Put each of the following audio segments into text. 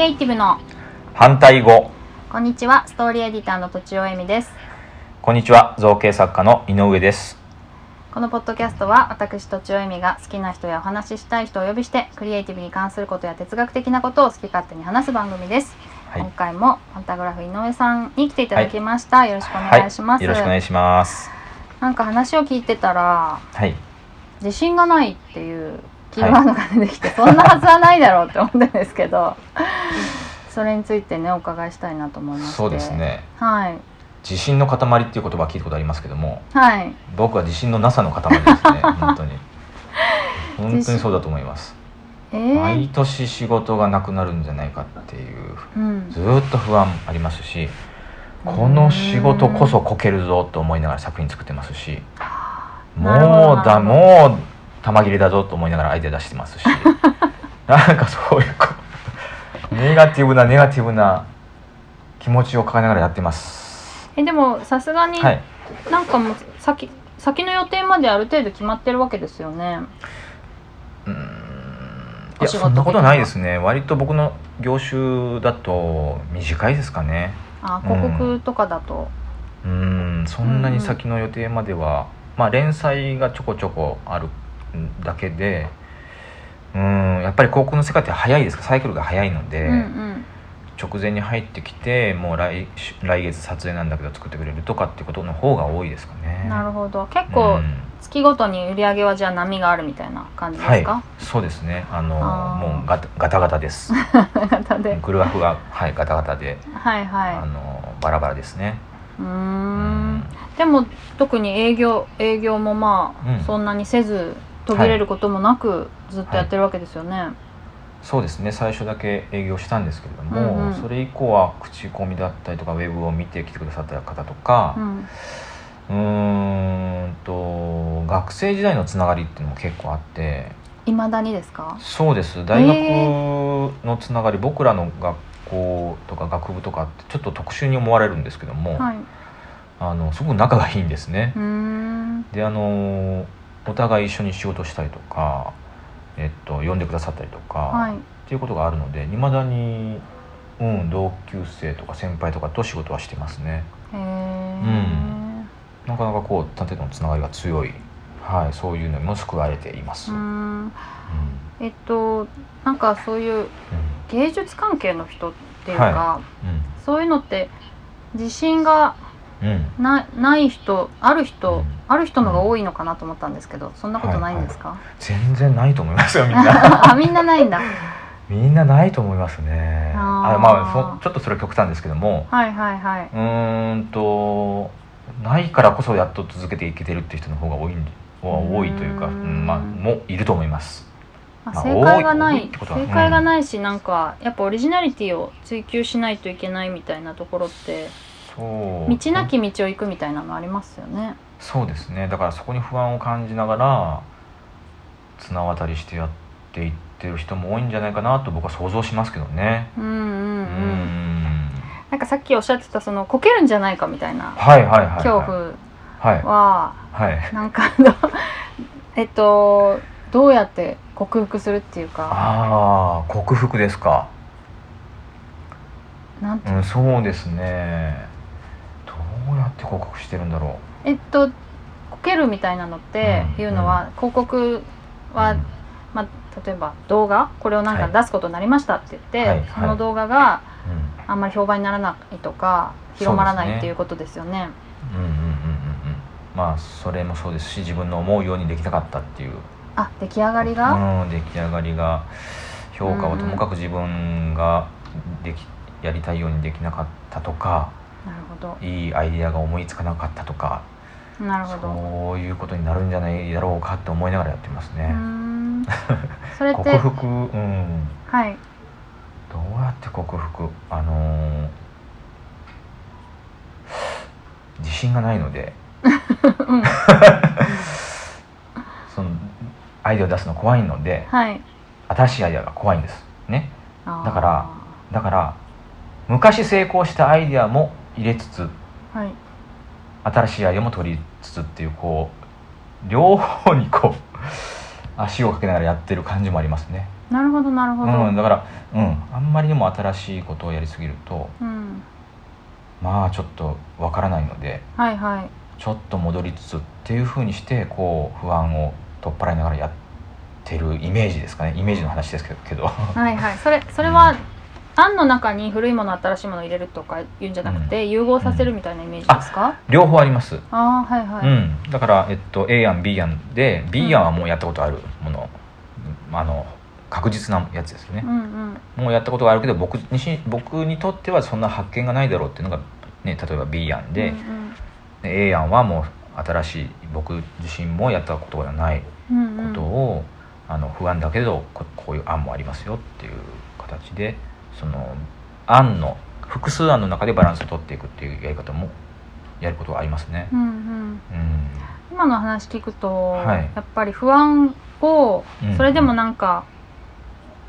エイティブの。反対語。こんにちはストーリーエディターのとちおえみです。こんにちは造形作家の井上です。このポッドキャストは私とちおえみが好きな人やお話ししたい人をお呼びしてクリエイティブに関することや哲学的なことを好き勝手に話す番組です、はい。今回もパンタグラフ井上さんに来ていただきました、よろしくお願いします、はい、よろしくお願いします。なんか話を聞いてたらはい。自信がないっていうキーワードが出てきて、そんなはずはないだろうって思ってるんですけど それについてねお伺いしたいなと思いまして。そうですね。はい。自信の塊っていう言葉は聞いたことありますけどもはい。僕は自信のなさの塊ですね 本当に。本当にそうだと思います。えー？毎年仕事がなくなるんじゃないかっていううん。ずーっと不安ありますしこの仕事こそこけるぞと思いながら作品作ってますしもうだもう玉切れだぞと思いながらアイデア出してますし。なんかそういうこうネガティブなネガティブな気持ちを抱えながらやってます。えでもさすがにはい。なんかもう先先の予定まである程度決まってるわけですよね。うーん。いやそんなことはないですね。割と僕の業種だと短いですかね。あうん広告とかだと、うーん。そんなに先の予定までは、まあ連載がちょこちょこあるだけでうーんやっぱり広告の世界って早いですか？サイクルが早いので、うんうん。直前に入ってきてもう来来月撮影なんだけど作ってくれるとかってことの方が多いですかね。なるほど。結構うん。月ごとに売り上げはじゃあ波があるみたいな感じではい。すか、そうですね。あのもうガタガタガタです。方で。グラフがはいガタガタで、はいあはのバラバラですね。うん。でも特に営業営業もまあ、うん。そんなにせず途切れることもなくずっとやってるわけですよね、そうですね。最初だけ営業したんですけれども、うんうん。それ以降は口コミだったりとかウェブを見てきてくださった方とかうん。うーんと学生時代のつながりっていうのも結構あっていまだにですか？そうです。大学のつながり、僕らの学校とか学部とかってちょっと特殊に思われるんですけども、はい。あのすごく仲がいいんですね。であのお互い一緒に仕事したりとか、えっと、呼んでくださったりとか、はい。っていうことがあるのでいまだに、うん、同級生とか先輩とかと仕事はしてますね。へえなかなかこう縦のつながりが強い、はい、そういうのにも救われています。ううん。ん。えっとなんかそういう芸術関係の人っていうか、はそういうのって自信がうん。うんなない人ある人、うん。ある人のが多いのかなと思ったんですけどそんなことないんですか、全然ないと思いますよみんな。あみんなないんだ。みんなないと思いますね。あー。あまあそちょっとそれは極端ですけども。はいはいはい。うーんとないからこそやっと続けていけてるっていう人の方が多いんは多いというか、うーん。うんまあもういると思います。まあまあ正解がない多いってことは正解がないし、なんかやっぱオリジナリティを追求しないといけないみたいなところってそう道なき道を行くみたいなのありますよね。そうですね。だからそこに不安を感じながら綱渡りしてやっていってる人も多いんじゃないかなと僕は想像しますけどね。うんうんう。うん。ん。なんかさっきおっしゃってたそのこけるんじゃないかみたいな恐怖はい。ははい。なんかあの えっとどうやって克服するっていうか。ああ克服ですか。なんてうんそうですね。どうやって克服してるんだろえっとこけるみたいなのってうんいうのは、広告うは、うん。まあ、例えば動画？これをなんかはい。出すことになりましたって言って、はいその動画がうん。あんまり評判にならないとか広まらないっていうことですよね。うんうんうんうんうん。まあそれもそうですし自分の思うようにできなかったっていう。あ出来上がりが、うん、出来上がりが。評価はともかく自分ができやりたいようにできなかったとかなるほいいアイデアが思いつかなかったとかどなるほど。そういうことになるんじゃないだろうかって思いながらやってますね。ん。それって克服、うん、はい。どうやって克服？あのー自信がないので。うん。そのアイデアを出すの怖いのではい。新しいアイデアが怖いんです。ね。だからだから昔成功したアイデアも入れつつはい。新しいアイデアも取りつつっていうこう両方にこう 足をかけながらやってる感じもありますね。なるほどなるほど。うん、だから、うん、あんまりにも新しいことをやりすぎるとうん。まあちょっとわからないのではいはい。ちょっと戻りつつっていうふうにしてこう不安を取っ払いながらやってるイメージですかね。イメージの話ですけどけど。はいはい。それそれは案の中に古いもの新しいものを入れるとか言うんじゃなくて、融合させるみたいなイメージですか、両方あります、あはいはい、うん、だから、えっと、A 案 B 案で B 案はもうやったことあるもの、あの確実なやつですね。う、んうん。もうやったことがあるけど僕にし僕にとってはそんな発見がないだろうっていうのが、ね、例えば B 案で,、うん。で A 案はもう新しい僕自身もやったことがないうんうん。ことを、あの不安だけどここういう案もありますよっていう形でその案の複数案の中でバランスを取っていくっていうやり方もやることがありますね。うんうん。うん。今の話聞くと、はい。やっぱり不安をうんそれでもなんか、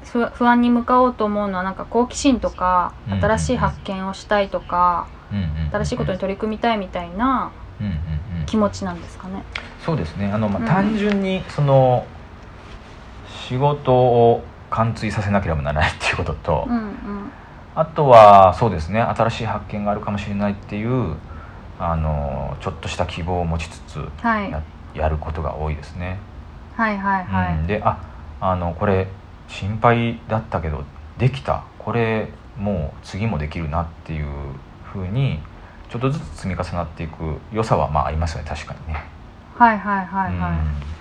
不不安に向かおうと思うのはなんか好奇心とかうん新しい発見をしたいとか、うんうんうん。新しいことに取り組みたいみたいなうんうんうん。気持ちなんですかね。そうですね。あの、まあうん。単純にその仕事を貫通させなければならないっていうことと、うんうんあとはそうですね新しい発見があるかもしれないっていうあのちょっとした希望を持ちつつはいややることが多いですね。はいはいはい。うん、でああのこれ心配だったけどできたこれもう次もできるなっていうふうにちょっとずつ積み重なっていく良さはまあありますよね確かにね。はいはいはいはい。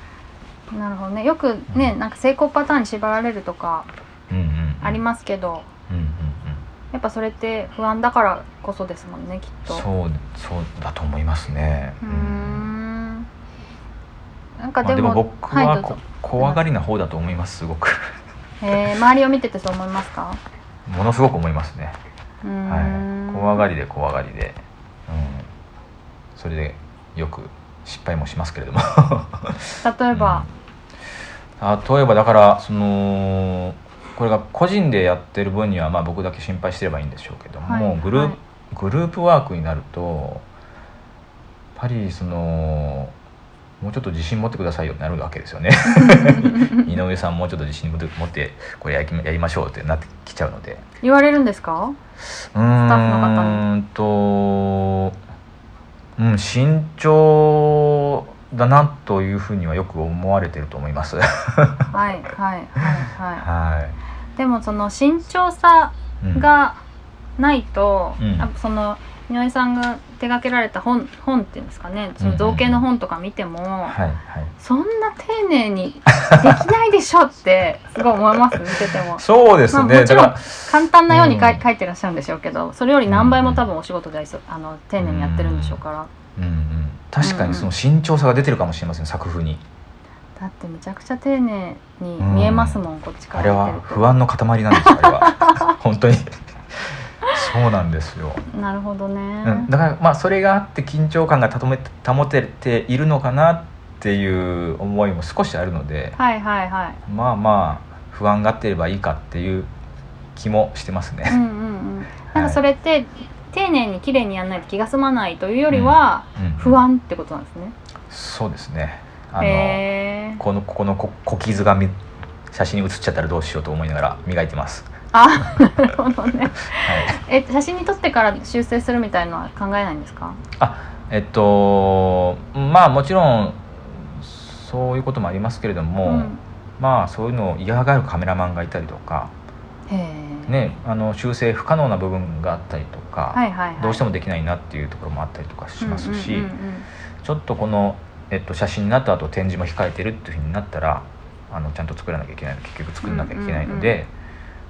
なるほどね。よくね、うんなんか成功パターンに縛られるとかありますけど、うんうんうんやっぱそれって不安だからこそですもんねきっと。そうそうだと思いますね。うーん。なんかまあ、ででも、も僕ははこ、怖がりな方だと思いますすごく えー、周りを見ててそう思いますか？ものすごく思いますね。はんい、怖がりで怖がりで、うん、それでよく失敗もしますけれども例えば、うん例えばだからそのこれが個人でやってる分にはまあ僕だけ心配してればいいんでしょうけども、はいグループ、はいグループワークになるとやっぱりそのもうちょっと自信持ってくださいよってなるわけですよね。井上さんもうちょっと自信持ってこれやりましょうってなってきちゃうので。言われるんですか？うーんタッフの方に。とうん慎重だなというふうにはよく思われてると思います。ははいはいはい。はい。い、でもその慎重さうん。がないと、うん。やっぱその井上さんが手掛けられた本本っていうんですかね。その造形の本とか見ても、はいはい。そんな丁寧にできないでしょってすごい思います見てても。そうですね、まあもちろん簡単なように書い,、うん。書いてらっしゃるんでしょうけどそれより何倍も多分お仕事であの丁寧にやってるんでしょうから、うんうん、確かにその慎重さが出てるかもしれません作風に。だってめちゃくちゃ丁寧に見えますもん、こっちかあれら見てるは不安の塊なんですよあれは。本当に。そうなんですよ、となるほどね、うん、だからまあそれがあって緊張感が保てているのかなっていう思いも少しあるのではいはいはい。まあまあ不安がってればいいかっていう気もしてますね。うんうんうん。なんかそれって、丁寧に綺麗にやらないと気が済まないというよりは、うん不安ってことなんですね。そうですねあの、へーこのここのこ小傷がみ写真に写っちゃったらどうしようと思いながら磨いてます。あなるほどね。はい、え写真に撮ってから修正するみたいのは考えないんですか？えっとまあもちろんそういうこともありますけれども、うんまあそういうのを嫌がるカメラマンがいたりとか。ね、あの修正不可能な部分があったりとか、はいはいはい。どうしてもできないなっていうところもあったりとかしますし、うんうんうんちょっとこの、えっと、写真になった後展示も控えてるっていうふうになったらあのちゃんと作らなきゃいけない結局作らなきゃいけないので、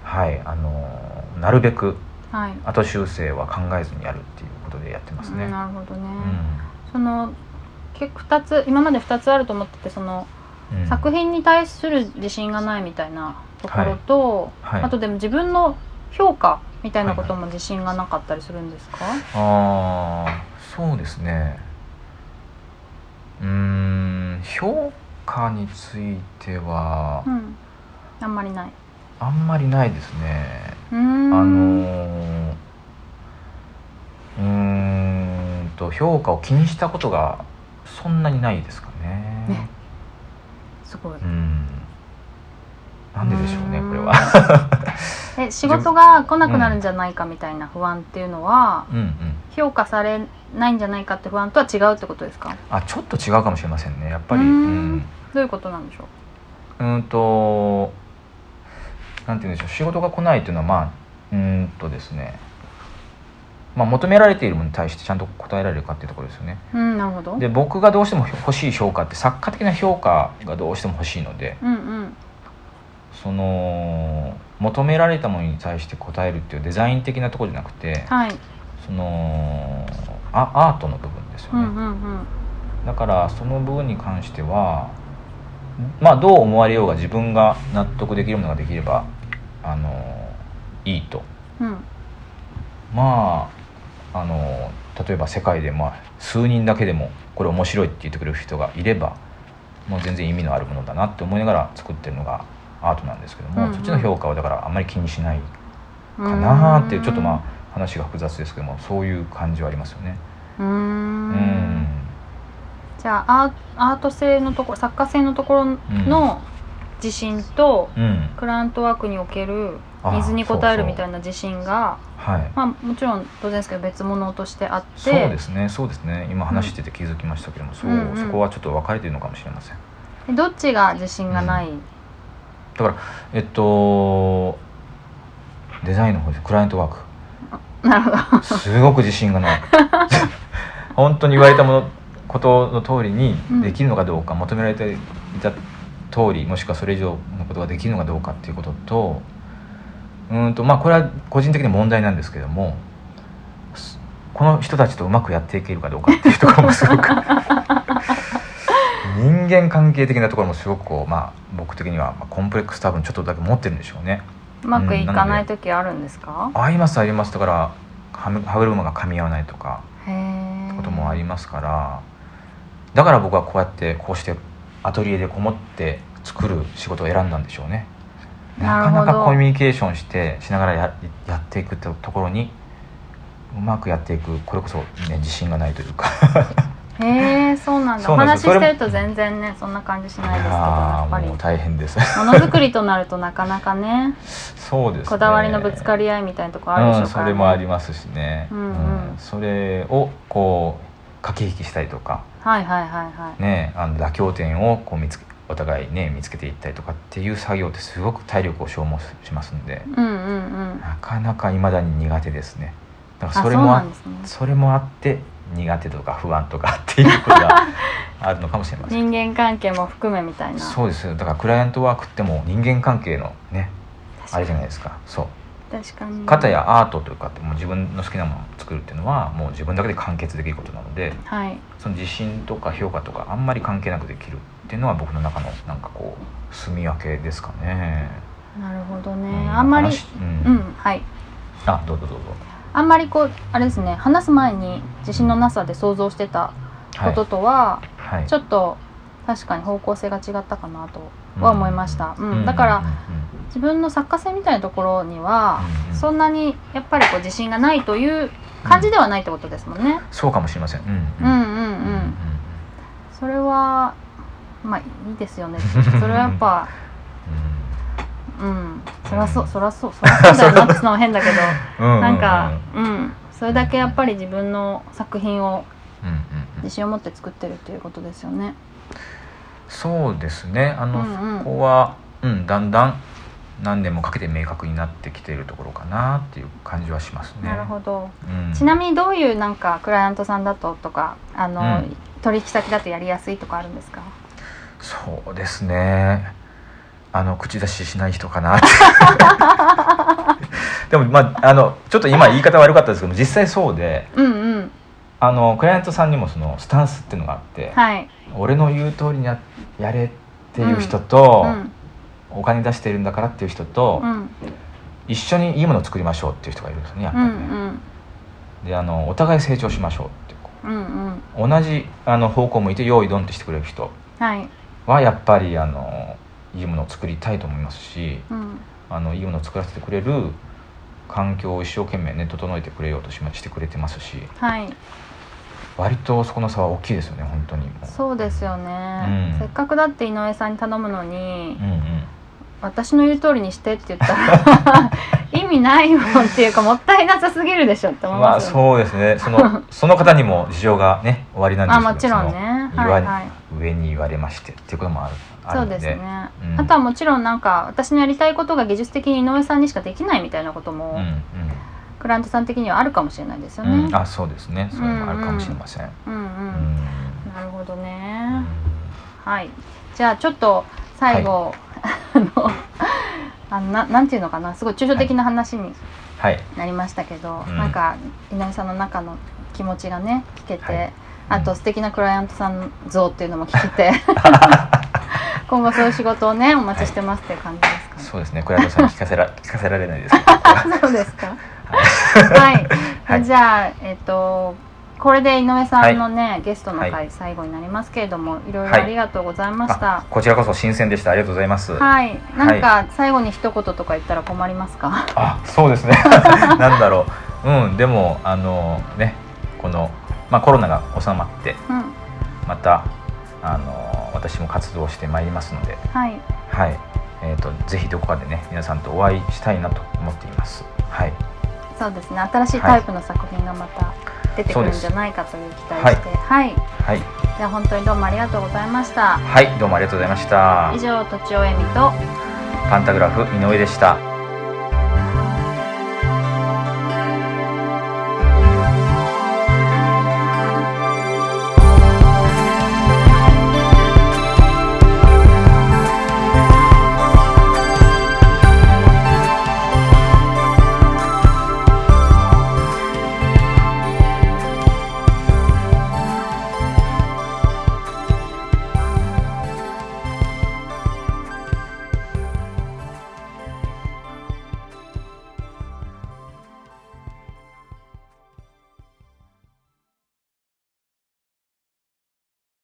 はいあのなるべく。後修正は考えずにやるっていうことでやってますね。うんなるほどね。うんその結構二つ今まで二つあると思っててその、うん作品に対する自信がないみたいなところと、はいあとでも自分の評価みたいなことも自信がなかったりするんですか？ああそうですねうーん評価についてはうん。あんまりない。あんまりないですね。うーん。あのーうーんと評価を気にしたことがそんなにないですかね。ねすごい。うんなんででしょうねうん。これは。え仕事が来なくなるんじゃないかみたいな不安っていうのは、うんうん。評価されないんじゃないかって不安とは違うってことですか？あちょっと違うかもしれませんねやっぱり。うん。ん。どういうことなんでしょう？うんとなんて言うんでしょう仕事が来ないっていうのはまあうーんとですね。まあ求められているものに対してちゃんと答えられるかっていうところですよね。うんなるほど。で僕がどうしても欲しい評価って作家的な評価がどうしても欲しいのでうんうんその求められたものに対して答えるっていうデザイン的なところじゃなくてはい。そのあアートの部分ですよね、うんうんうん。だからその部分に関してはまあどう思われようが自分が納得できるものができればあのいいと。うん。まああの例えば世界でまあ数人だけでもこれ面白いって言ってくれる人がいればもう全然意味のあるものだなって思いながら作ってるのがアートなんですけども、うんうん。そっちの評価はだからあんまり気にしないかなっていうちょっとまあ話が複雑ですけどもそういう感じはありますよね。うん。ん。じゃあアート性のところ作家性のところの自信と、うん。クライアントワークにおけるあニーズに応えるみたいいな自信がはい。まあ、もちろん当然ですけど別物としてあってそうですね。そうですね。今話してて気づきましたけども、そううんうんそこはちょっと分かれているのかもしれません。でどっちが自信がない、だからえっとデザインの方です。クライアントワーク。なるほど。すごく自信がない。本当に言われたものことの通りにできるのかどうか、求められていた通りもしくはそれ以上のことができるのかどうかっていうこととうーんとまあこれは個人的に問題なんですけどもすこの人たちとうまくやっていけるかどうかっていうところもすごく人間関係的なところもすごくこう、まあ、僕的にはまあコンプレックス多分ちょっとだけ持ってるんでしょうね。うまくいかない時あるんですか、ありますありますだから歯歯車が噛み合わないとかへえこともありますからだから僕はこうやってこうしてアトリエでこもって作る仕事を選んだんでしょうね。なかなかコミュニケーションしてしながらややっていくってところにうまくやっていくこれこそ、ね、自信がないというかへえそうなんだ。お話ししてると全然ねそんな感じしないですけどややっぱり。もう大変です。のづくりとなるとなかなかねそうですね。こだわりのぶつかり合いみたいなとこあるでしょうん、うから、ねそれもありますしね、うんうん。それをこう駆け引きしたりとか。はいはいはいはい。ね、あの妥協点をこう見つけお互いね見つけていったりとかっていう作業ってすごく体力を消耗しますんで。うんうんうん。なかなか未だに苦手ですね。だからあそれもね。それもあって苦手とか不安とかっていうことが あるのかもしれません。人間関係も含めみたいな。そうですよ。だからクライアントワークってもう人間関係のねあれじゃないですか。そう。確かに。片やアートというかってもう自分の好きなものを作るっていうのはもう自分だけで完結できることなのではい。その自信とか評価とかあんまり関係なくできるっていうのは僕の中のなんかこう住み分けですかね。なるほどうねあんまり話ううんんはい。あどうぞどうぞ。あんまりこうあれですね話す前に自信のなさで想像してたはいこととは、はい、ちょっと確かに方向性が違ったかなとは思いました、うんだからうんうん自分の作家性みたいなところには、うんうんそんなにやっぱりこう自信がないという感じではないってことですもんね。そうかもしれません。うんうんうんうん。それはまあいいですよね。それはやっぱうんそらそうそらそうそらそうだよなってのは変だけど、なんかうんそれだけやっぱり自分の作品を自信を持って作ってるっていうことですよね。そうですね。あの、うんうんそこはうんだんだん何年もかけて明確になってきているところかなっていう感じはしますね。なるほど。うんちなみにどういうなんかクライアントさんだととかあの、うん取引先だとやりやすいとかあるんですか？そうですねあの口出ししない人かな。でもまああのちょっと今言い方悪かったですけど実際そうでうんうん。あのクライアントさんにもそのスタンスっていうのがあって、はい。俺の言う通りにややれっていう人と、うんお金出してるんだからっていう人と、うん。一緒にいいものを作りましょうっていう人がいるんですよねやっぱうりね。んであのお互い成長しましょうってこう。んうんうん。う同じあの方向を向いて用意ドンってしてくれる人はい。はやっぱりあのいいものを作りたいと思いますしうん。あのいいものを作らせてくれる環境を一生懸命ね整えてくれようとしましてくれてますしはい。割とそこの差は大きいですよね本当に。そうですよね、うん。せっかくだって井上さんに頼むのにうんうん。私の言う通りにしてって言ったら 意味ないもんっていうかもったいなさすぎるでしょって思いまあますよね。そうですね。そのその方にも事情がね終わりなんですけど あもちろんね。はいはい上に言われましてっていうこともあるあそうでですね、うん。あとはもちろんなんか私のやりたいことが技術的に井上さんにしかできないみたいなことも、うんクライアントさん的にはあるかもしれないですようん、ね。うん、あそうですね。それもあるかもしれません、うんうん。うん。なるほどね。はい。じゃあちょっと最後、あのあのななんていうのかな？すごい抽象的な話にはい。なりましたけど、うん。なんか井上さんの中の気持ちがね聞けて、はいあと素敵なクライアントさん像っていうのも聞けて。今後そういう仕事をねお待ちしてますっていう感じですかね。そうですね。クライアントさんに聞かせら 聞かせられないです。そうですか。はい、はい。じゃあえっとこれで井上さんのね、ゲストのは回最後になりますけれども、い。ろいろはいありがとうございました。あこちらこそ新鮮でした。ありがとうございます、はい、なんか最後に一言とか言ったら困りますか？あそうですね。なんだろう。うんでもあのねこの、まあ、コロナが収まってうん、またあの私も活動してまいりますのではい、はい。えー、とぜひどこかでね皆さんとお会いしたいなと思っています。はい。そうですね。新しいタイプの作品がまた出てくるんじゃないかという期待して、はい、はい。じゃあ本当にどうもありがとうございました。はい。どうもありがとうございました。以上、とちおえみとパンタグラフ井上でした